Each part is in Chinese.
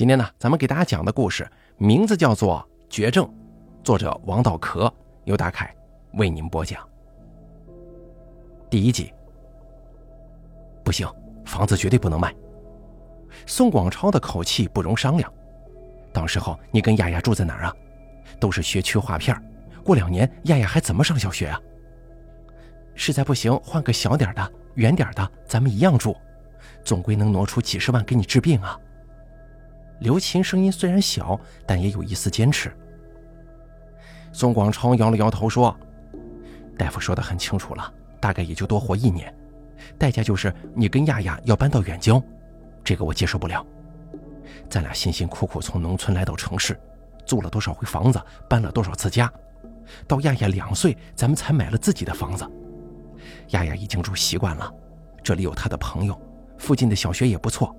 今天呢，咱们给大家讲的故事名字叫做《绝症》，作者王道壳，由大凯为您播讲。第一集，不行，房子绝对不能卖。宋广超的口气不容商量。到时候你跟丫丫住在哪儿啊？都是学区划片过两年丫丫还怎么上小学啊？实在不行，换个小点的、远点的，咱们一样住，总归能挪出几十万给你治病啊。刘琴声音虽然小，但也有一丝坚持。宋广超摇了摇头说：“大夫说的很清楚了，大概也就多活一年，代价就是你跟亚亚要搬到远郊，这个我接受不了。咱俩辛辛苦苦从农村来到城市，租了多少回房子，搬了多少次家，到亚亚两岁，咱们才买了自己的房子。亚亚已经住习惯了，这里有他的朋友，附近的小学也不错。”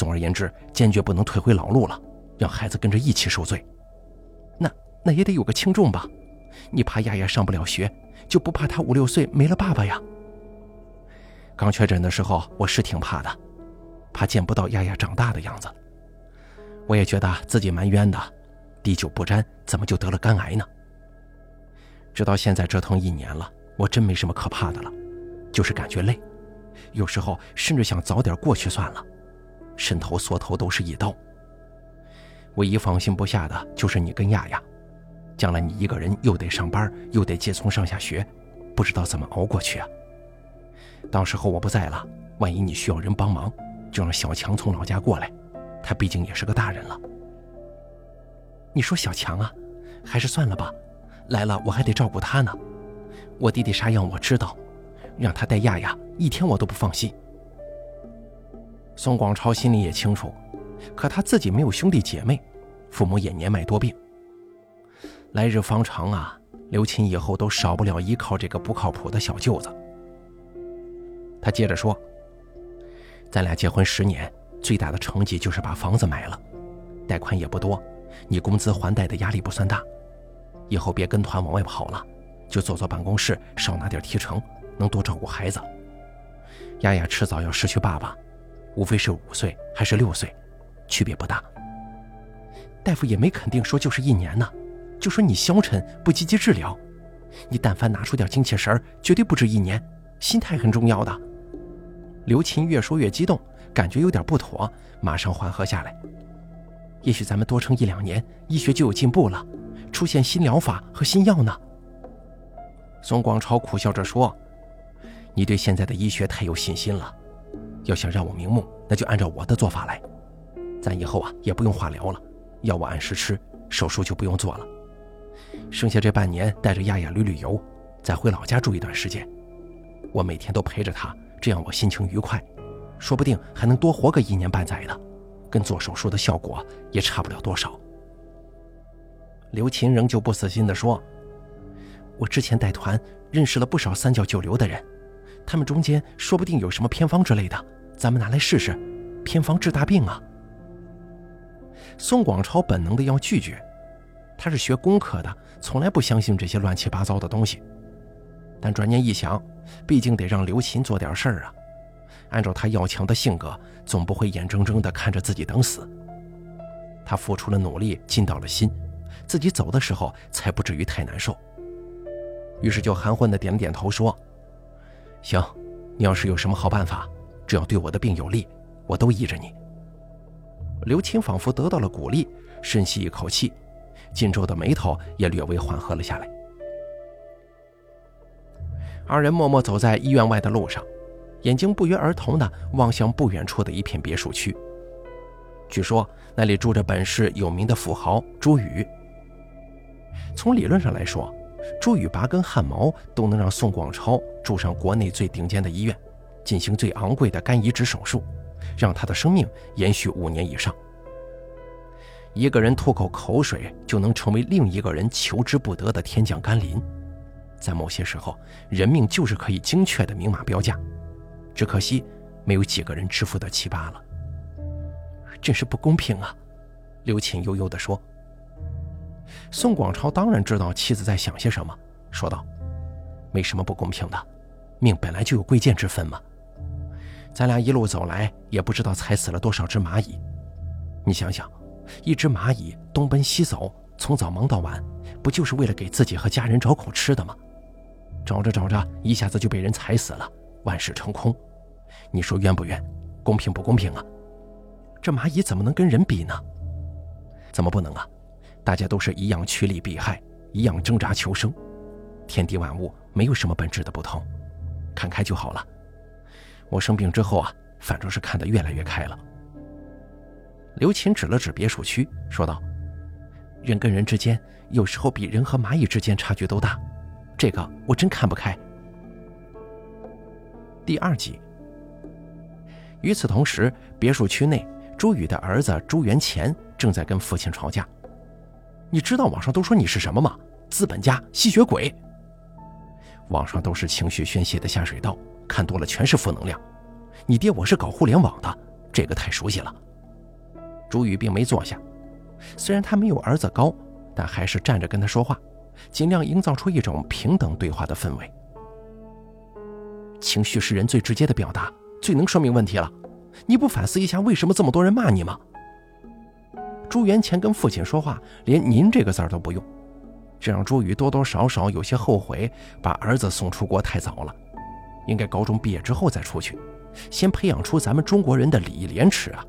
总而言之，坚决不能退回老路了，让孩子跟着一起受罪。那那也得有个轻重吧？你怕丫丫上不了学，就不怕她五六岁没了爸爸呀？刚确诊的时候，我是挺怕的，怕见不到丫丫长大的样子。我也觉得自己蛮冤的，滴酒不沾，怎么就得了肝癌呢？直到现在折腾一年了，我真没什么可怕的了，就是感觉累，有时候甚至想早点过去算了。伸头缩头都是一刀。唯一放心不下的就是你跟亚亚，将来你一个人又得上班，又得接送上下学，不知道怎么熬过去啊。到时候我不在了，万一你需要人帮忙，就让小强从老家过来，他毕竟也是个大人了。你说小强啊，还是算了吧，来了我还得照顾他呢。我弟弟啥样我知道，让他带亚亚，一天我都不放心。宋广超心里也清楚，可他自己没有兄弟姐妹，父母也年迈多病，来日方长啊！刘琴以后都少不了依靠这个不靠谱的小舅子。他接着说：“咱俩结婚十年，最大的成绩就是把房子买了，贷款也不多，你工资还贷的压力不算大。以后别跟团往外跑了，就坐坐办公室，少拿点提成，能多照顾孩子。丫丫迟早要失去爸爸。”无非是五岁还是六岁，区别不大。大夫也没肯定说就是一年呢，就说你消沉不积极治疗，你但凡拿出点精气神儿，绝对不止一年。心态很重要的。刘琴越说越激动，感觉有点不妥，马上缓和下来。也许咱们多撑一两年，医学就有进步了，出现新疗法和新药呢。宋广超苦笑着说：“你对现在的医学太有信心了。”要想让我瞑目，那就按照我的做法来。咱以后啊也不用化疗了，药我按时吃，手术就不用做了。剩下这半年带着亚亚旅旅游，再回老家住一段时间。我每天都陪着她，这样我心情愉快，说不定还能多活个一年半载的，跟做手术的效果也差不了多少。刘琴仍旧不死心地说：“我之前带团认识了不少三教九流的人。”他们中间说不定有什么偏方之类的，咱们拿来试试，偏方治大病啊！宋广超本能的要拒绝，他是学工科的，从来不相信这些乱七八糟的东西。但转念一想，毕竟得让刘琴做点事儿啊。按照他要强的性格，总不会眼睁睁地看着自己等死。他付出了努力，尽到了心，自己走的时候才不至于太难受。于是就含混地点了点头，说。行，你要是有什么好办法，只要对我的病有利，我都依着你。刘青仿佛得到了鼓励，深吸一口气，紧皱的眉头也略微缓和了下来。二人默默走在医院外的路上，眼睛不约而同地望向不远处的一片别墅区。据说那里住着本市有名的富豪朱宇。从理论上来说，朱宇拔根汗毛都能让宋广超住上国内最顶尖的医院，进行最昂贵的肝移植手术，让他的生命延续五年以上。一个人吐口口水就能成为另一个人求之不得的天降甘霖，在某些时候，人命就是可以精确的明码标价，只可惜没有几个人支付得起罢了。真是不公平啊！刘琴悠悠地说。宋广超当然知道妻子在想些什么，说道：“没什么不公平的，命本来就有贵贱之分嘛。咱俩一路走来，也不知道踩死了多少只蚂蚁。你想想，一只蚂蚁东奔西走，从早忙到晚，不就是为了给自己和家人找口吃的吗？找着找着，一下子就被人踩死了，万事成空。你说冤不冤？公平不公平啊？这蚂蚁怎么能跟人比呢？怎么不能啊？大家都是一样趋利避害，一样挣扎求生，天地万物没有什么本质的不同，看开就好了。我生病之后啊，反正是看得越来越开了。刘琴指了指别墅区，说道：“人跟人之间，有时候比人和蚂蚁之间差距都大，这个我真看不开。”第二集。与此同时，别墅区内，朱宇的儿子朱元乾正在跟父亲吵架。你知道网上都说你是什么吗？资本家、吸血鬼。网上都是情绪宣泄的下水道，看多了全是负能量。你爹我是搞互联网的，这个太熟悉了。朱宇并没坐下，虽然他没有儿子高，但还是站着跟他说话，尽量营造出一种平等对话的氛围。情绪是人最直接的表达，最能说明问题了。你不反思一下，为什么这么多人骂你吗？朱元乾跟父亲说话，连“您”这个字儿都不用，这让朱宇多多少少有些后悔，把儿子送出国太早了，应该高中毕业之后再出去，先培养出咱们中国人的礼义廉耻啊。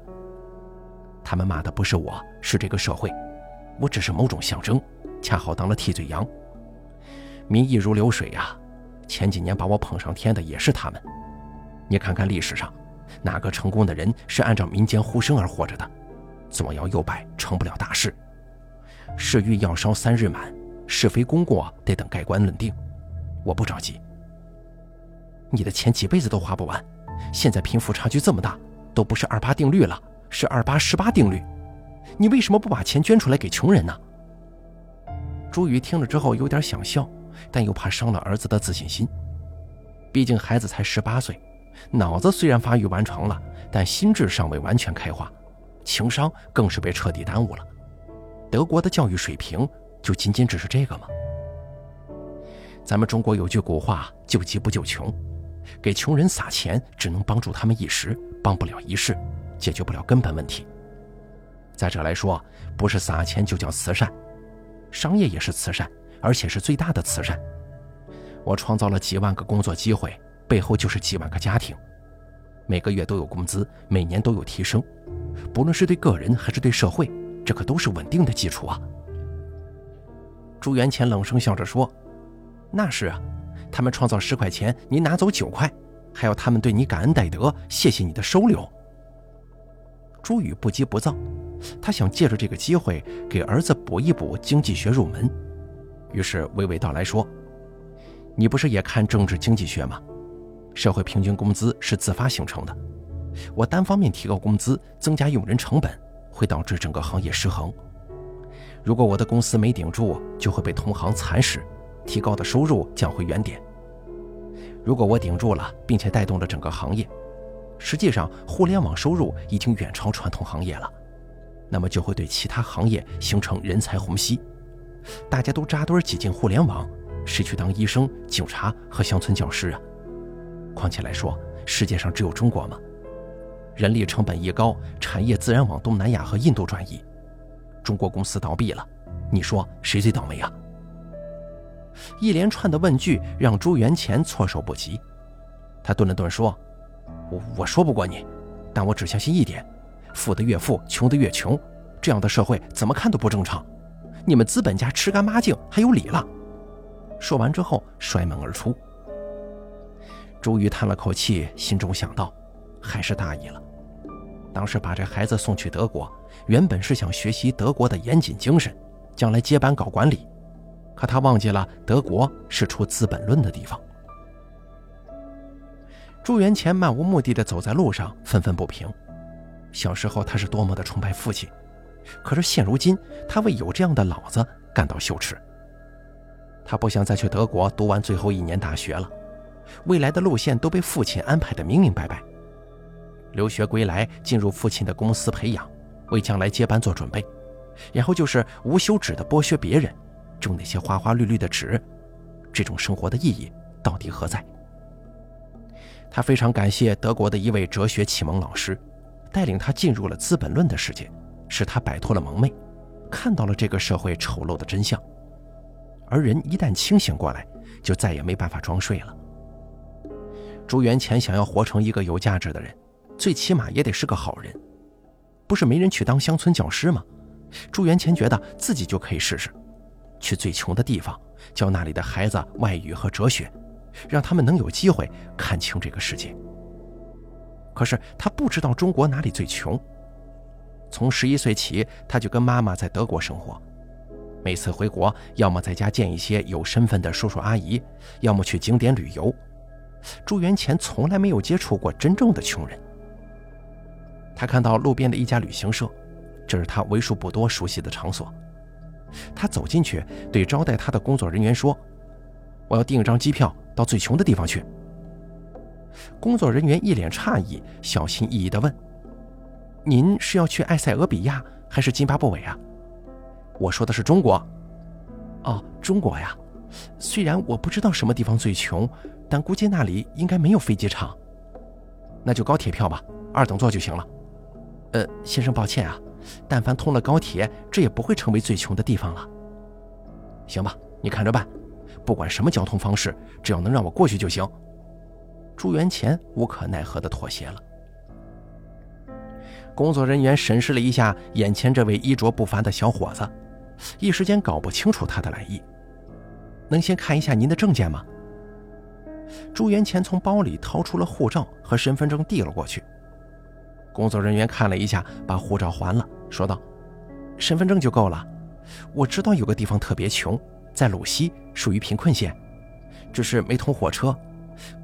他们骂的不是我，是这个社会，我只是某种象征，恰好当了替罪羊。民意如流水呀，前几年把我捧上天的也是他们。你看看历史上，哪个成功的人是按照民间呼声而活着的？左摇右摆成不了大事，是欲要烧三日满，是非功过得等盖棺论定。我不着急，你的钱几辈子都花不完，现在贫富差距这么大，都不是二八定律了，是二八十八定律。你为什么不把钱捐出来给穷人呢？朱宇听了之后有点想笑，但又怕伤了儿子的自信心。毕竟孩子才十八岁，脑子虽然发育完成了，但心智尚未完全开化。情商更是被彻底耽误了。德国的教育水平就仅仅只是这个吗？咱们中国有句古话：“救急不救穷”，给穷人撒钱只能帮助他们一时，帮不了一世，解决不了根本问题。再者来说，不是撒钱就叫慈善，商业也是慈善，而且是最大的慈善。我创造了几万个工作机会，背后就是几万个家庭。每个月都有工资，每年都有提升，不论是对个人还是对社会，这可都是稳定的基础啊。朱元乾冷声笑着说：“那是啊，他们创造十块钱，你拿走九块，还要他们对你感恩戴德，谢谢你的收留。”朱宇不急不躁，他想借着这个机会给儿子补一补经济学入门，于是娓娓道来说：“你不是也看政治经济学吗？”社会平均工资是自发形成的，我单方面提高工资，增加用人成本，会导致整个行业失衡。如果我的公司没顶住，就会被同行蚕食，提高的收入降回原点。如果我顶住了，并且带动了整个行业，实际上互联网收入已经远超传统行业了，那么就会对其他行业形成人才虹吸，大家都扎堆挤进互联网，谁去当医生、警察和乡村教师啊？况且来说，世界上只有中国吗？人力成本一高，产业自然往东南亚和印度转移。中国公司倒闭了，你说谁最倒霉啊？一连串的问句让朱元乾措手不及。他顿了顿说：“我我说不过你，但我只相信一点：富的越富，穷的越穷。这样的社会怎么看都不正常。你们资本家吃干抹净，还有理了。”说完之后，摔门而出。朱宇叹了口气，心中想到，还是大意了。当时把这孩子送去德国，原本是想学习德国的严谨精神，将来接班搞管理。可他忘记了，德国是出《资本论》的地方。朱元乾漫无目的的走在路上，愤愤不平。小时候他是多么的崇拜父亲，可是现如今，他为有这样的老子感到羞耻。他不想再去德国读完最后一年大学了。未来的路线都被父亲安排的明明白白。留学归来，进入父亲的公司培养，为将来接班做准备，然后就是无休止的剥削别人，挣那些花花绿绿的纸。这种生活的意义到底何在？他非常感谢德国的一位哲学启蒙老师，带领他进入了《资本论》的世界，使他摆脱了蒙昧，看到了这个社会丑陋的真相。而人一旦清醒过来，就再也没办法装睡了。朱元潜想要活成一个有价值的人，最起码也得是个好人。不是没人去当乡村教师吗？朱元潜觉得自己就可以试试，去最穷的地方教那里的孩子外语和哲学，让他们能有机会看清这个世界。可是他不知道中国哪里最穷。从十一岁起，他就跟妈妈在德国生活，每次回国，要么在家见一些有身份的叔叔阿姨，要么去景点旅游。朱元潜从来没有接触过真正的穷人。他看到路边的一家旅行社，这是他为数不多熟悉的场所。他走进去，对招待他的工作人员说：“我要订一张机票到最穷的地方去。”工作人员一脸诧异，小心翼翼地问：“您是要去埃塞俄比亚还是津巴布韦啊？”我说的是中国。哦，中国呀。虽然我不知道什么地方最穷，但估计那里应该没有飞机场。那就高铁票吧，二等座就行了。呃，先生，抱歉啊，但凡通了高铁，这也不会成为最穷的地方了。行吧，你看着办。不管什么交通方式，只要能让我过去就行。朱元潜无可奈何地妥协了。工作人员审视了一下眼前这位衣着不凡的小伙子，一时间搞不清楚他的来意。能先看一下您的证件吗？朱元潜从包里掏出了护照和身份证，递了过去。工作人员看了一下，把护照还了，说道：“身份证就够了。我知道有个地方特别穷，在鲁西，属于贫困县，只是没通火车。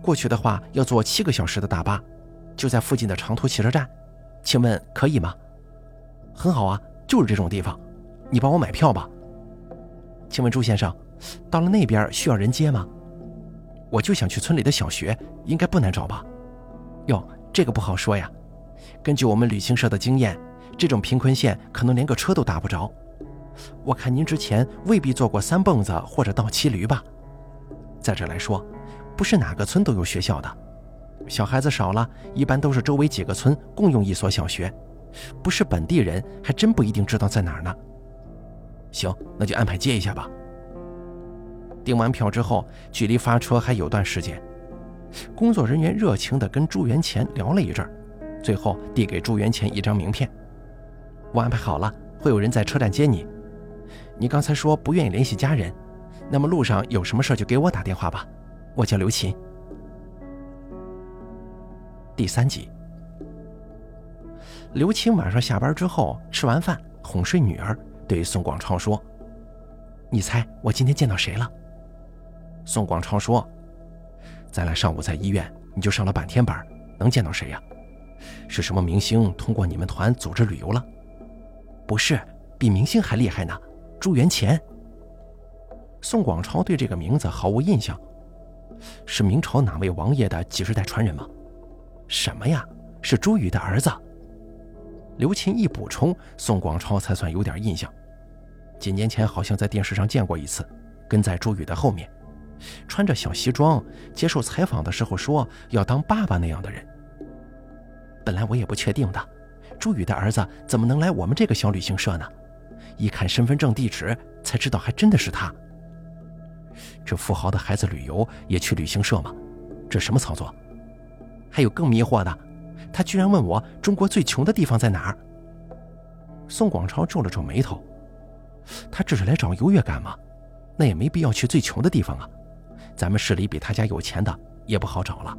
过去的话要坐七个小时的大巴，就在附近的长途汽车站。请问可以吗？很好啊，就是这种地方。你帮我买票吧。请问朱先生，到了那边需要人接吗？我就想去村里的小学，应该不难找吧？哟，这个不好说呀。”根据我们旅行社的经验，这种贫困县可能连个车都打不着。我看您之前未必坐过三蹦子或者倒骑驴吧？再者来说，不是哪个村都有学校的，小孩子少了，一般都是周围几个村共用一所小学，不是本地人还真不一定知道在哪儿呢。行，那就安排接一下吧。订完票之后，距离发车还有段时间，工作人员热情地跟朱元潜聊了一阵儿。最后递给朱元潜一张名片，我安排好了，会有人在车站接你。你刚才说不愿意联系家人，那么路上有什么事就给我打电话吧。我叫刘琴。第三集，刘琴晚上下班之后吃完饭哄睡女儿，对宋广超说：“你猜我今天见到谁了？”宋广超说：“咱俩上午在医院，你就上了半天班，能见到谁呀？”是什么明星通过你们团组织旅游了？不是，比明星还厉害呢。朱元潜。宋广超对这个名字毫无印象，是明朝哪位王爷的几十代传人吗？什么呀？是朱宇的儿子。刘琴一补充，宋广超才算有点印象。几年前好像在电视上见过一次，跟在朱宇的后面，穿着小西装，接受采访的时候说要当爸爸那样的人。本来我也不确定的，朱宇的儿子怎么能来我们这个小旅行社呢？一看身份证地址，才知道还真的是他。这富豪的孩子旅游也去旅行社吗？这什么操作？还有更迷惑的，他居然问我中国最穷的地方在哪儿。宋广超皱了皱眉头，他这是来找优越感吗？那也没必要去最穷的地方啊，咱们市里比他家有钱的也不好找了。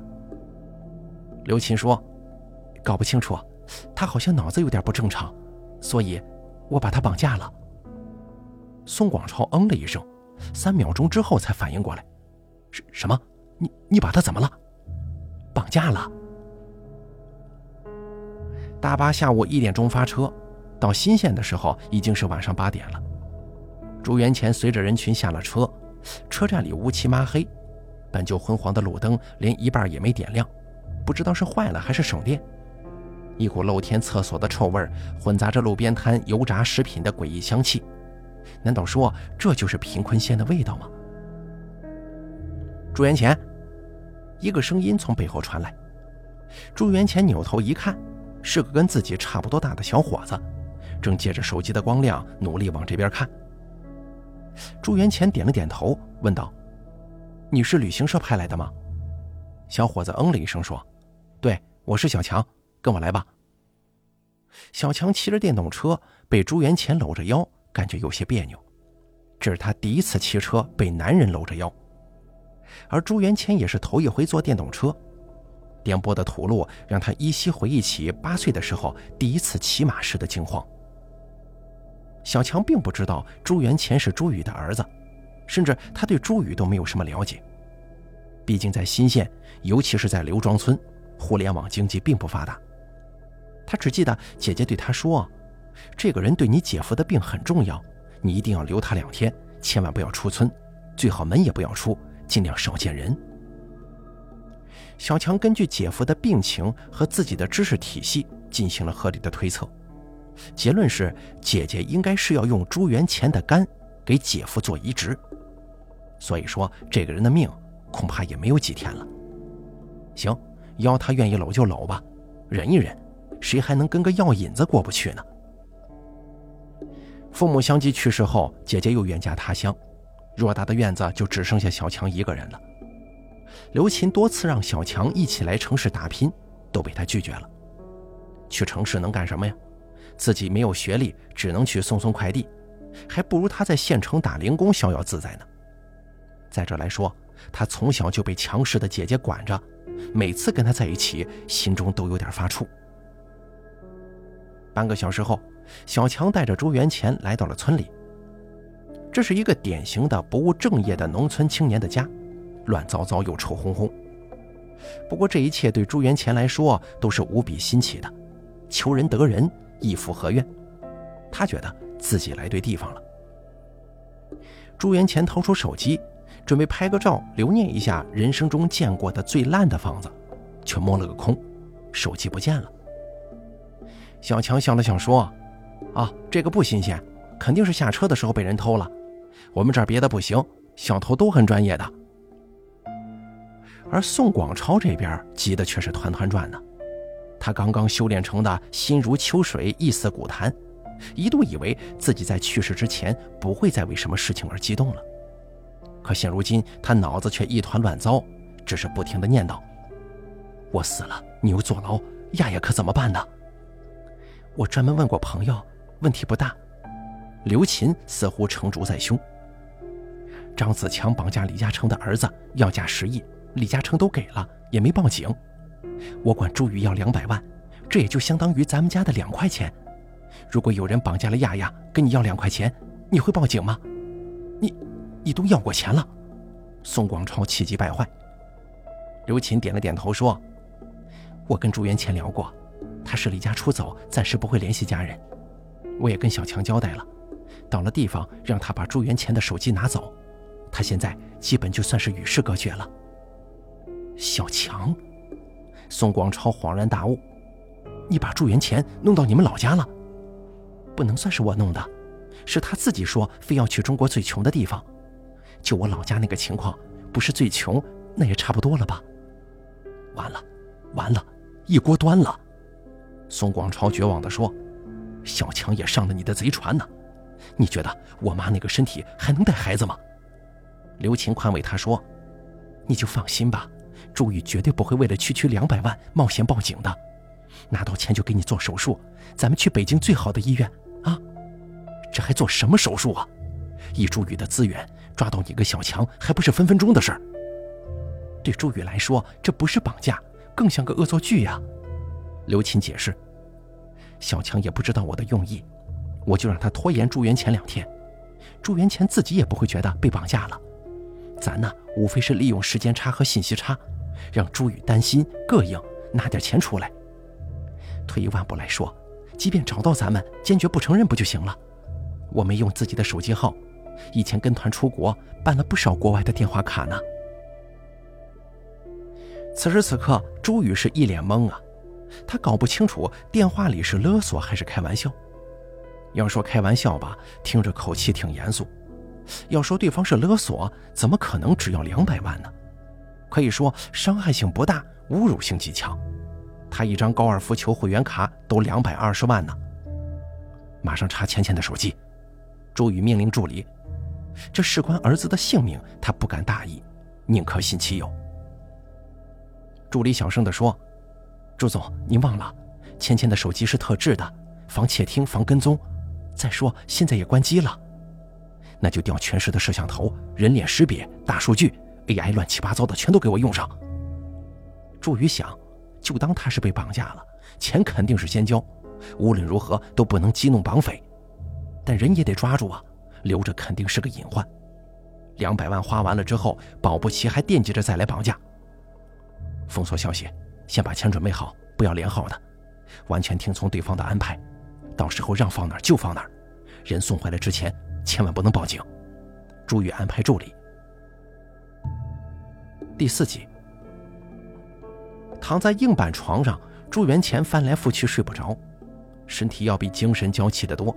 刘琴说。搞不清楚，他好像脑子有点不正常，所以，我把他绑架了。宋广超嗯了一声，三秒钟之后才反应过来，什什么？你你把他怎么了？绑架了。大巴下午一点钟发车，到新县的时候已经是晚上八点了。朱元潜随着人群下了车，车站里乌漆麻黑，本就昏黄的路灯连一半也没点亮，不知道是坏了还是省电。一股露天厕所的臭味混杂着路边摊油炸食品的诡异香气，难道说这就是贫困县的味道吗？朱元潜，一个声音从背后传来。朱元潜扭头一看，是个跟自己差不多大的小伙子，正借着手机的光亮努力往这边看。朱元乾点了点头，问道：“你是旅行社派来的吗？”小伙子嗯了一声说：“对，我是小强，跟我来吧。”小强骑着电动车，被朱元乾搂着腰，感觉有些别扭。这是他第一次骑车被男人搂着腰，而朱元乾也是头一回坐电动车。颠簸的土路让他依稀回忆起八岁的时候第一次骑马时的惊慌。小强并不知道朱元乾是朱宇的儿子，甚至他对朱宇都没有什么了解。毕竟在新县，尤其是在刘庄村，互联网经济并不发达。他只记得姐姐对他说：“这个人对你姐夫的病很重要，你一定要留他两天，千万不要出村，最好门也不要出，尽量少见人。”小强根据姐夫的病情和自己的知识体系进行了合理的推测，结论是姐姐应该是要用朱元乾的肝给姐夫做移植，所以说这个人的命恐怕也没有几天了。行，要他愿意搂就搂吧，忍一忍。谁还能跟个药引子过不去呢？父母相继去世后，姐姐又远嫁他乡，偌大的院子就只剩下小强一个人了。刘琴多次让小强一起来城市打拼，都被他拒绝了。去城市能干什么呀？自己没有学历，只能去送送快递，还不如他在县城打零工逍遥自在呢。再者来说，他从小就被强势的姐姐管着，每次跟他在一起，心中都有点发怵。半个小时后，小强带着朱元乾来到了村里。这是一个典型的不务正业的农村青年的家，乱糟糟又臭烘烘。不过这一切对朱元乾来说都是无比新奇的，求人得人，亦复何怨？他觉得自己来对地方了。朱元乾掏出手机，准备拍个照留念一下人生中见过的最烂的房子，却摸了个空，手机不见了。小强想了想说：“啊，这个不新鲜，肯定是下车的时候被人偷了。我们这儿别的不行，小偷都很专业的。”而宋广超这边急得却是团团转呢。他刚刚修炼成的心如秋水，意似古潭，一度以为自己在去世之前不会再为什么事情而激动了。可现如今，他脑子却一团乱糟，只是不停的念叨：“我死了，你又坐牢，亚亚可怎么办呢？”我专门问过朋友，问题不大。刘琴似乎成竹在胸。张子强绑架李嘉诚的儿子，要价十亿，李嘉诚都给了，也没报警。我管朱宇要两百万，这也就相当于咱们家的两块钱。如果有人绑架了亚亚，跟你要两块钱，你会报警吗？你，你都要过钱了。宋广超气急败坏。刘琴点了点头说：“我跟朱元乾聊过。”他是离家出走，暂时不会联系家人。我也跟小强交代了，到了地方让他把朱元乾的手机拿走。他现在基本就算是与世隔绝了。小强，宋广超恍然大悟：“你把朱元乾弄到你们老家了？不能算是我弄的，是他自己说非要去中国最穷的地方。就我老家那个情况，不是最穷，那也差不多了吧？完了，完了，一锅端了。”宋广超绝望地说：“小强也上了你的贼船呢，你觉得我妈那个身体还能带孩子吗？”刘琴宽慰他说：“你就放心吧，朱宇绝对不会为了区区两百万冒险报警的，拿到钱就给你做手术，咱们去北京最好的医院啊！这还做什么手术啊？以朱宇的资源抓到你个小强还不是分分钟的事儿？对朱宇来说，这不是绑架，更像个恶作剧呀。”刘琴解释：“小强也不知道我的用意，我就让他拖延朱元前两天，朱元前自己也不会觉得被绑架了。咱呢，无非是利用时间差和信息差，让朱宇担心膈应，拿点钱出来。退一万步来说，即便找到咱们，坚决不承认不就行了？我没用自己的手机号，以前跟团出国办了不少国外的电话卡呢。”此时此刻，朱宇是一脸懵啊。他搞不清楚电话里是勒索还是开玩笑。要说开玩笑吧，听着口气挺严肃；要说对方是勒索，怎么可能只要两百万呢？可以说伤害性不大，侮辱性极强。他一张高尔夫球会员卡都两百二十万呢。马上查钱钱的手机。朱宇命令助理：“这事关儿子的性命，他不敢大意，宁可信其有。”助理小声地说：“朱总，您忘了，芊芊的手机是特制的，防窃听、防跟踪。再说现在也关机了，那就调全市的摄像头、人脸识别、大数据、AI，乱七八糟的全都给我用上。”朱宇想，就当他是被绑架了，钱肯定是先交，无论如何都不能激怒绑匪。但人也得抓住啊，留着肯定是个隐患。两百万花完了之后，保不齐还惦记着再来绑架。封锁消息，先把钱准备好，不要连号的，完全听从对方的安排。到时候让放哪儿就放哪儿，人送回来之前千万不能报警。朱宇安排助理。第四集，躺在硬板床上，朱元乾翻来覆去睡不着，身体要比精神娇气得多。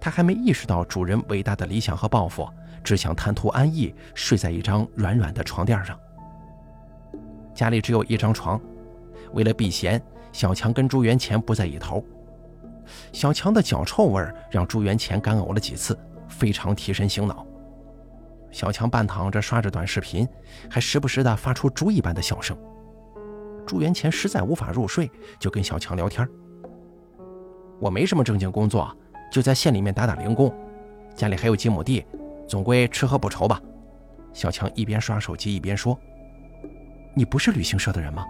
他还没意识到主人伟大的理想和抱负，只想贪图安逸，睡在一张软软的床垫上。家里只有一张床，为了避嫌，小强跟朱元乾不在一头。小强的脚臭味让朱元乾干呕了几次，非常提神醒脑。小强半躺着刷着短视频，还时不时的发出猪一般的笑声。朱元乾实在无法入睡，就跟小强聊天：“我没什么正经工作。”就在县里面打打零工，家里还有几亩地，总归吃喝不愁吧。小强一边刷手机一边说：“你不是旅行社的人吗？”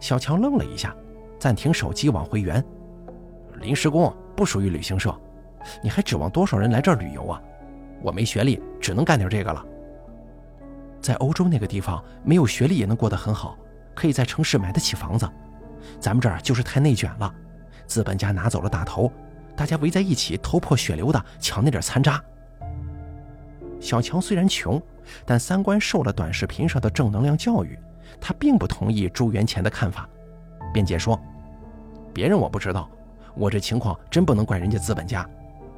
小强愣了一下，暂停手机往回圆：“临时工不属于旅行社，你还指望多少人来这儿旅游啊？我没学历，只能干点这个了。在欧洲那个地方，没有学历也能过得很好，可以在城市买得起房子。咱们这儿就是太内卷了，资本家拿走了大头。”大家围在一起，头破血流的抢那点残渣。小强虽然穷，但三观受了短视频上的正能量教育，他并不同意朱元乾的看法，辩解说：“别人我不知道，我这情况真不能怪人家资本家，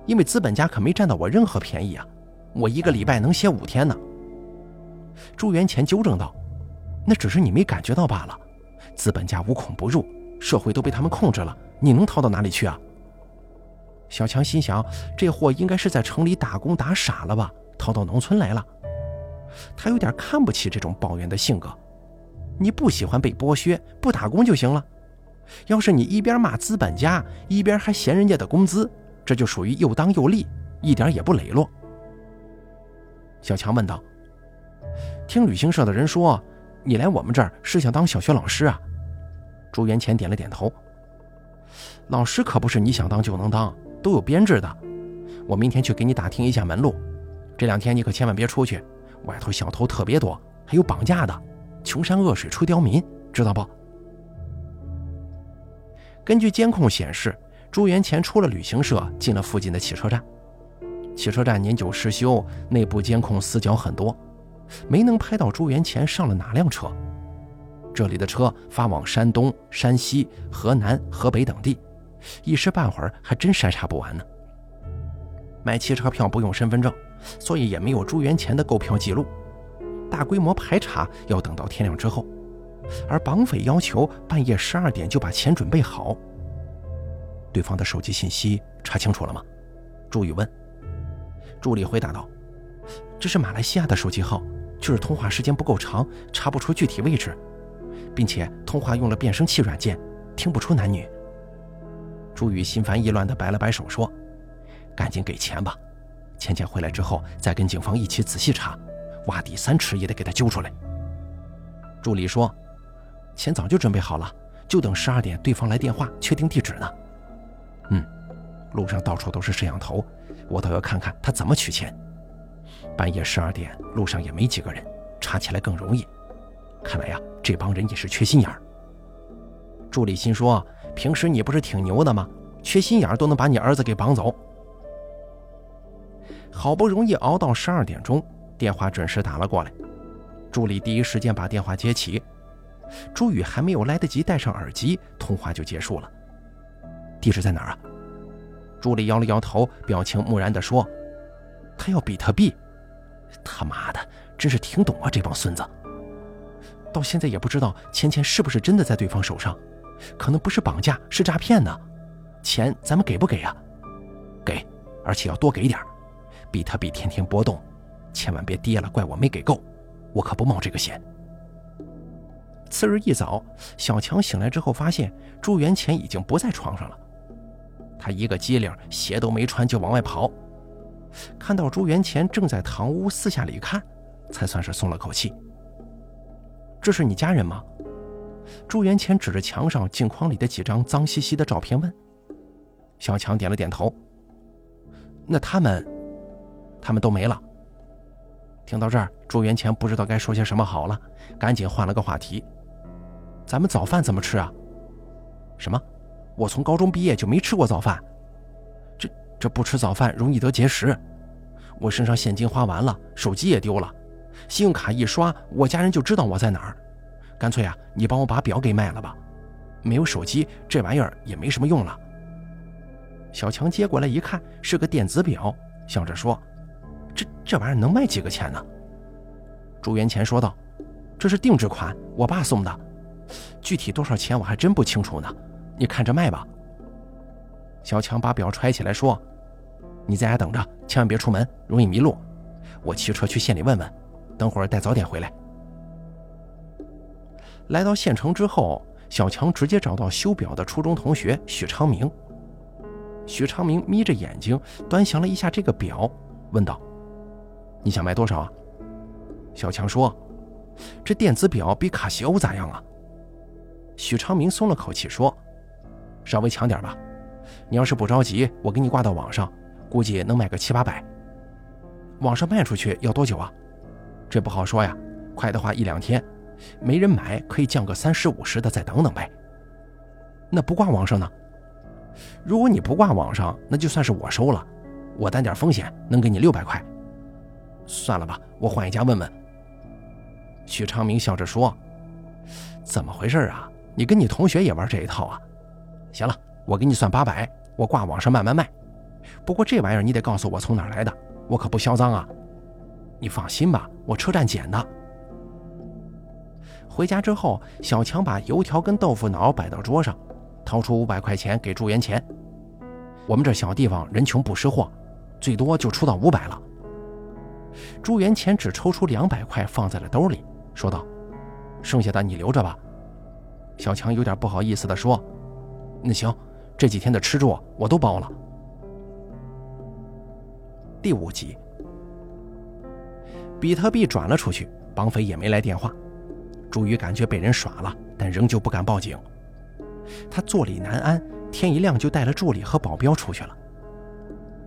因为资本家可没占到我任何便宜啊！我一个礼拜能歇五天呢。”朱元乾纠正道：“那只是你没感觉到罢了，资本家无孔不入，社会都被他们控制了，你能逃到哪里去啊？”小强心想：“这货应该是在城里打工打傻了吧，逃到农村来了。”他有点看不起这种抱怨的性格。你不喜欢被剥削，不打工就行了。要是你一边骂资本家，一边还嫌人家的工资，这就属于又当又立，一点也不磊落。小强问道：“听旅行社的人说，你来我们这儿是想当小学老师啊？”朱元乾点了点头：“老师可不是你想当就能当。”都有编制的，我明天去给你打听一下门路。这两天你可千万别出去，外头小偷特别多，还有绑架的，穷山恶水出刁民，知道不？根据监控显示，朱元前出了旅行社，进了附近的汽车站。汽车站年久失修，内部监控死角很多，没能拍到朱元前上了哪辆车。这里的车发往山东、山西、河南、河北等地。一时半会儿还真筛查不完呢。买汽车票不用身份证，所以也没有朱元前的购票记录。大规模排查要等到天亮之后，而绑匪要求半夜十二点就把钱准备好。对方的手机信息查清楚了吗？朱宇问。助理回答道：“这是马来西亚的手机号，就是通话时间不够长，查不出具体位置，并且通话用了变声器软件，听不出男女。”朱宇心烦意乱地摆了摆手，说：“赶紧给钱吧，钱钱回来之后再跟警方一起仔细查，挖地三尺也得给他揪出来。”助理说：“钱早就准备好了，就等十二点对方来电话确定地址呢。”“嗯，路上到处都是摄像头，我倒要看看他怎么取钱。半夜十二点，路上也没几个人，查起来更容易。看来呀，这帮人也是缺心眼儿。”助理心说。平时你不是挺牛的吗？缺心眼都能把你儿子给绑走。好不容易熬到十二点钟，电话准时打了过来。助理第一时间把电话接起。朱宇还没有来得及戴上耳机，通话就结束了。地址在哪儿啊？助理摇了摇头，表情木然地说：“他要比特币。他妈的，真是挺懂啊！这帮孙子，到现在也不知道钱钱是不是真的在对方手上。”可能不是绑架，是诈骗呢，钱咱们给不给呀？而且要多给点比特币天天波动，千万别跌了，怪我没给够，我可不冒这个险。次日一早，小强醒来之后，发现朱元乾已经不在床上了。他一个机灵，鞋都没穿就往外跑，看到朱元乾正在堂屋四下里看，才算是松了口气。这是你家人吗？朱元乾指着墙上镜框里的几张脏兮兮的照片问。小强点了点头。那他们，他们都没了。听到这儿，朱元乾不知道该说些什么好了，赶紧换了个话题。咱们早饭怎么吃啊？什么？我从高中毕业就没吃过早饭。这这不吃早饭容易得结石。我身上现金花完了，手机也丢了，信用卡一刷，我家人就知道我在哪儿。干脆啊，你帮我把表给卖了吧。没有手机，这玩意儿也没什么用了。小强接过来一看，是个电子表，笑着说：“这这玩意儿能卖几个钱呢？”朱元乾说道：“这是定制款，我爸送的。”具体多少钱我还真不清楚呢，你看着卖吧。小强把表揣起来说：“你在家等着，千万别出门，容易迷路。我骑车去县里问问，等会儿带早点回来。”来到县城之后，小强直接找到修表的初中同学许昌明。许昌明眯着眼睛端详了一下这个表，问道：“你想卖多少啊？”小强说：“这电子表比卡西欧咋样啊？”许昌明松了口气说：“稍微强点吧，你要是不着急，我给你挂到网上，估计能卖个七八百。网上卖出去要多久啊？这不好说呀，快的话一两天，没人买可以降个三十五十的，再等等呗。那不挂网上呢？如果你不挂网上，那就算是我收了，我担点风险，能给你六百块。算了吧，我换一家问问。”许昌明笑着说：“怎么回事啊？”你跟你同学也玩这一套啊？行了，我给你算八百，我挂网上慢慢卖。不过这玩意儿你得告诉我从哪儿来的，我可不销赃啊。你放心吧，我车站捡的。回家之后，小强把油条跟豆腐脑摆到桌上，掏出五百块钱给朱元钱。我们这小地方人穷不识货，最多就出到五百了。朱元钱只抽出两百块放在了兜里，说道：“剩下的你留着吧。”小强有点不好意思地说：“那行，这几天的吃住我都包了。”第五集，比特币转了出去，绑匪也没来电话。朱宇感觉被人耍了，但仍旧不敢报警。他坐立难安，天一亮就带了助理和保镖出去了。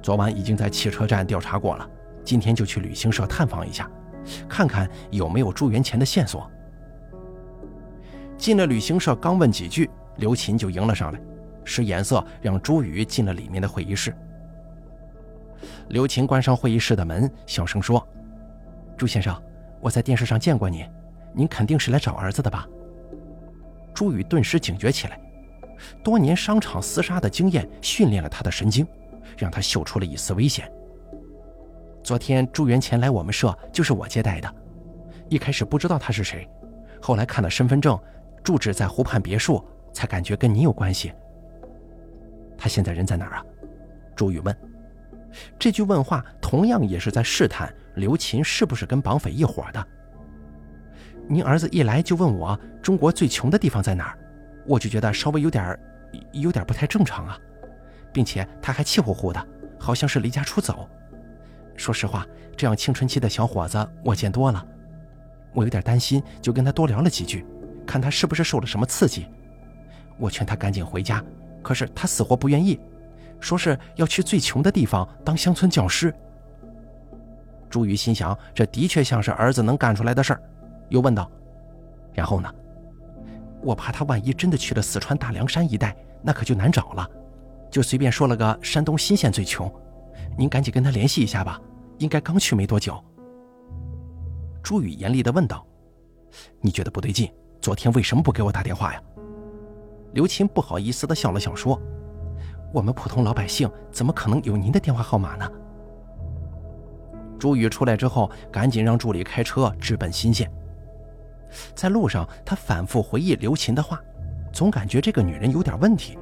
昨晚已经在汽车站调查过了，今天就去旅行社探访一下，看看有没有朱元前的线索。进了旅行社，刚问几句，刘琴就迎了上来，使眼色让朱宇进了里面的会议室。刘琴关上会议室的门，小声说：“朱先生，我在电视上见过您，您肯定是来找儿子的吧？”朱宇顿时警觉起来，多年商场厮杀的经验训练了他的神经，让他嗅出了一丝危险。昨天朱元前来我们社就是我接待的，一开始不知道他是谁，后来看了身份证。住址在湖畔别墅，才感觉跟你有关系。他现在人在哪儿啊？朱宇问。这句问话同样也是在试探刘琴是不是跟绑匪一伙的。您儿子一来就问我中国最穷的地方在哪儿，我就觉得稍微有点有点不太正常啊，并且他还气呼呼的，好像是离家出走。说实话，这样青春期的小伙子我见多了，我有点担心，就跟他多聊了几句。看他是不是受了什么刺激，我劝他赶紧回家，可是他死活不愿意，说是要去最穷的地方当乡村教师。朱宇心想，这的确像是儿子能干出来的事儿，又问道：“然后呢？我怕他万一真的去了四川大凉山一带，那可就难找了，就随便说了个山东新县最穷，您赶紧跟他联系一下吧，应该刚去没多久。”朱宇严厉地问道：“你觉得不对劲？”昨天为什么不给我打电话呀？刘琴不好意思地笑了笑说：“我们普通老百姓怎么可能有您的电话号码呢？”朱宇出来之后，赶紧让助理开车直奔新县。在路上，他反复回忆刘琴的话，总感觉这个女人有点问题。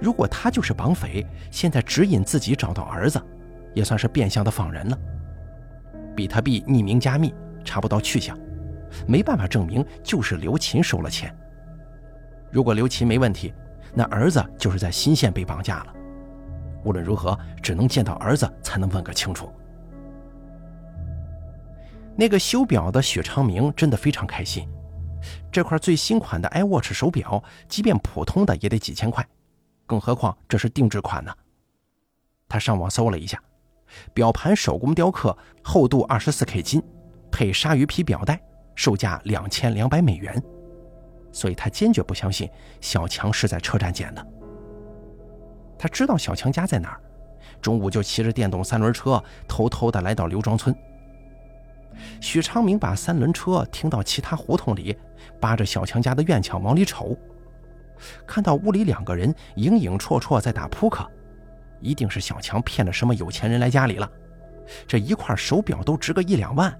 如果她就是绑匪，现在指引自己找到儿子，也算是变相的仿人了。比特币匿名加密，查不到去向，没办法证明就是刘琴收了钱。如果刘琴没问题，那儿子就是在新县被绑架了。无论如何，只能见到儿子才能问个清楚。那个修表的许昌明真的非常开心，这块最新款的 iWatch 手表，即便普通的也得几千块，更何况这是定制款呢？他上网搜了一下，表盘手工雕刻，厚度二十四 K 金，配鲨鱼皮表带，售价两千两百美元。所以他坚决不相信小强是在车站捡的。他知道小强家在哪儿，中午就骑着电动三轮车偷偷的来到刘庄村。许昌明把三轮车停到其他胡同里，扒着小强家的院墙往里瞅，看到屋里两个人影影绰绰在打扑克，一定是小强骗了什么有钱人来家里了。这一块手表都值个一两万，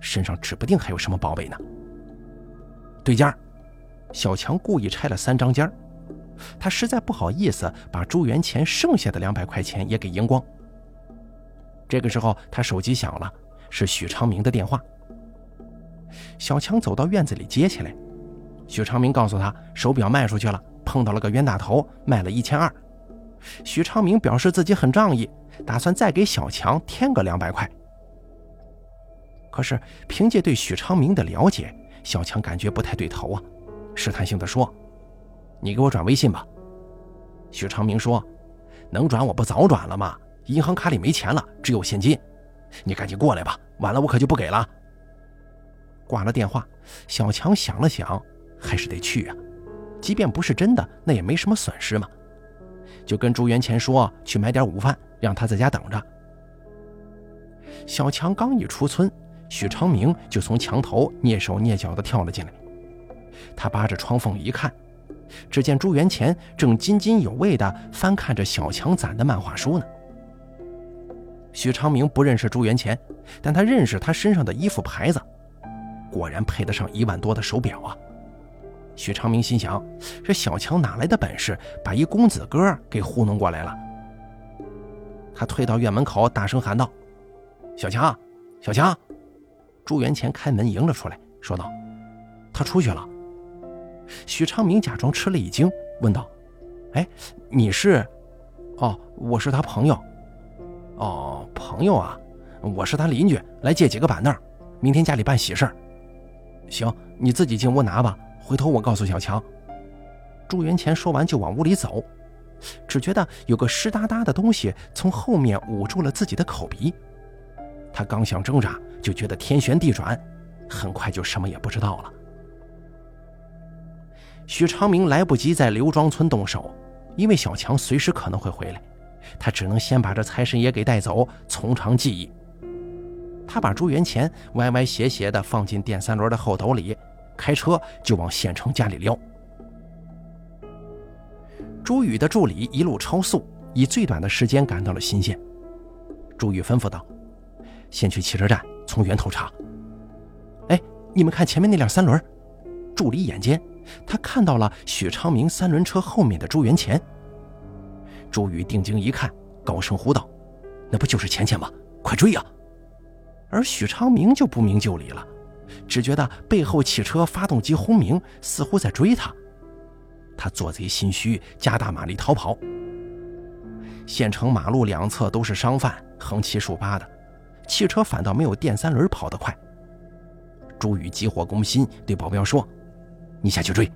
身上指不定还有什么宝贝呢。对家，小强故意拆了三张尖儿他实在不好意思把朱元钱剩下的两百块钱也给赢光。这个时候，他手机响了。是许昌明的电话。小强走到院子里接起来，许昌明告诉他手表卖出去了，碰到了个冤大头，卖了一千二。许昌明表示自己很仗义，打算再给小强添个两百块。可是凭借对许昌明的了解，小强感觉不太对头啊，试探性的说：“你给我转微信吧。”许昌明说：“能转我不早转了吗？银行卡里没钱了，只有现金。”你赶紧过来吧，晚了我可就不给了。挂了电话，小强想了想，还是得去啊。即便不是真的，那也没什么损失嘛。就跟朱元钱说去买点午饭，让他在家等着。小强刚一出村，许昌明就从墙头蹑手蹑脚地跳了进来。他扒着窗缝一看，只见朱元钱正津津有味地翻看着小强攒的漫画书呢。许昌明不认识朱元钱，但他认识他身上的衣服牌子，果然配得上一万多的手表啊！许昌明心想：这小强哪来的本事，把一公子哥给糊弄过来了？他退到院门口，大声喊道：“小强，小强！”朱元钱开门迎了出来，说道：“他出去了。”许昌明假装吃了一惊，问道：“哎，你是？哦，我是他朋友。”哦，朋友啊，我是他邻居，来借几个板凳，明天家里办喜事儿。行，你自己进屋拿吧，回头我告诉小强。朱元钱说完就往屋里走，只觉得有个湿哒哒的东西从后面捂住了自己的口鼻。他刚想挣扎，就觉得天旋地转，很快就什么也不知道了。许长明来不及在刘庄村动手，因为小强随时可能会回来。他只能先把这财神爷给带走，从长计议。他把朱元钱歪歪斜斜地放进电三轮的后斗里，开车就往县城家里撩。朱宇的助理一路超速，以最短的时间赶到了新县。朱宇吩咐道：“先去汽车站，从源头查。”哎，你们看前面那辆三轮。助理眼尖，他看到了许昌明三轮车后面的朱元钱。朱宇定睛一看，高声呼道：“那不就是钱钱吗？快追呀！”而许昌明就不明就里了，只觉得背后汽车发动机轰鸣，似乎在追他。他做贼心虚，加大马力逃跑。县城马路两侧都是商贩，横七竖八的，汽车反倒没有电三轮跑得快。朱宇急火攻心，对保镖说：“你下去追。”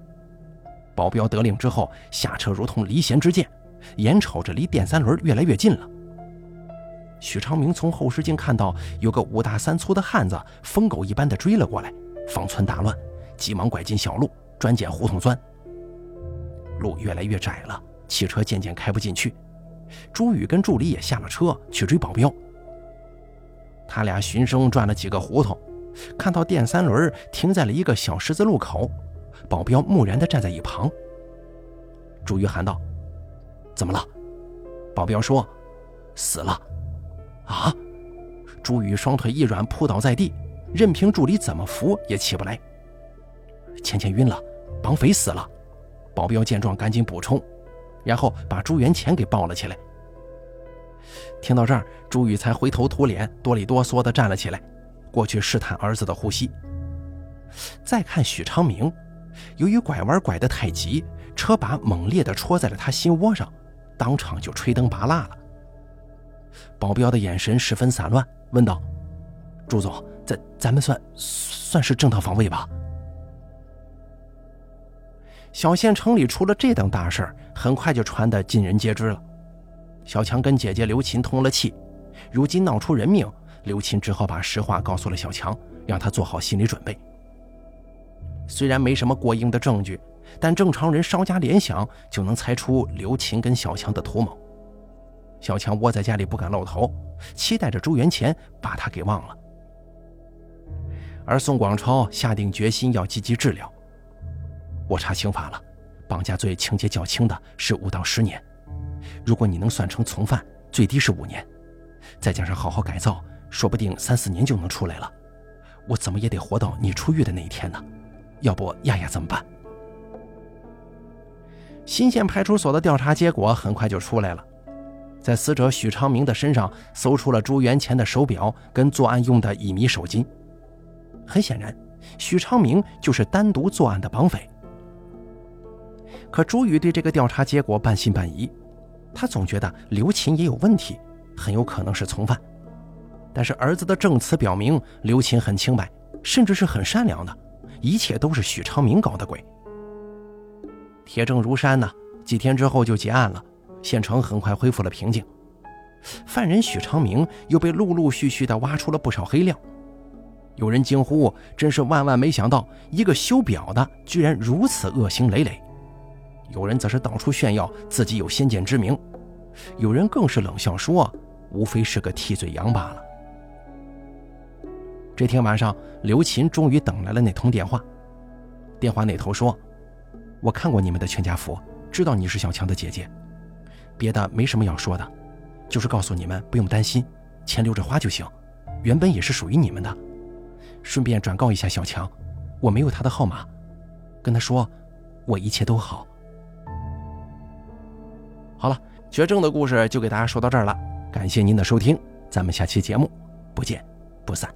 保镖得令之后，下车如同离弦之箭。眼瞅着离电三轮越来越近了，许昌明从后视镜看到有个五大三粗的汉子疯狗一般的追了过来，方寸大乱，急忙拐进小路，专捡胡同钻。路越来越窄了，汽车渐渐开不进去。朱宇跟助理也下了车去追保镖。他俩循声转了几个胡同，看到电三轮停在了一个小十字路口，保镖木然地站在一旁。朱宇喊道。怎么了？保镖说：“死了。”啊！朱宇双腿一软，扑倒在地，任凭助理怎么扶也起不来。钱钱晕了，绑匪死了。保镖见状赶紧补充：“然后把朱元钱给抱了起来。听到这儿，朱宇才灰头土脸、哆里哆嗦地站了起来，过去试探儿子的呼吸。再看许昌明，由于拐弯拐得太急，车把猛烈地戳在了他心窝上，当场就吹灯拔蜡了。保镖的眼神十分散乱，问道：“朱总，咱咱们算算是正当防卫吧？”小县城里出了这等大事很快就传得尽人皆知了。小强跟姐姐刘琴通了气，如今闹出人命，刘琴只好把实话告诉了小强，让他做好心理准备。虽然没什么过硬的证据，但正常人稍加联想就能猜出刘琴跟小强的图谋。小强窝在家里不敢露头，期待着朱元乾把他给忘了。而宋广超下定决心要积极治疗。我查刑法了，绑架罪情节较轻的是五到十年。如果你能算成从犯，最低是五年，再加上好好改造，说不定三四年就能出来了。我怎么也得活到你出狱的那一天呢？要不亚亚怎么办？新县派出所的调查结果很快就出来了，在死者许昌明的身上搜出了朱元乾的手表跟作案用的乙醚手巾。很显然，许昌明就是单独作案的绑匪。可朱宇对这个调查结果半信半疑。他总觉得刘琴也有问题，很有可能是从犯。但是儿子的证词表明，刘琴很清白，甚至是很善良的，一切都是许昌明搞的鬼。铁证如山呐，几天之后就结案了，县城很快恢复了平静。犯人许昌明又被陆陆续续的挖出了不少黑料。有人惊呼：“真是万万没想到，一个修表的居然如此恶行累累。”有人则是到处炫耀自己有先见之明，有人更是冷笑说：“无非是个替罪羊罢了。”这天晚上，刘琴终于等来了那通电话。电话那头说：“我看过你们的全家福，知道你是小强的姐姐，别的没什么要说的，就是告诉你们不用担心，钱留着花就行，原本也是属于你们的。顺便转告一下小强，我没有他的号码，跟他说我一切都好。”好了，绝症的故事就给大家说到这儿了，感谢您的收听，咱们下期节目不见不散。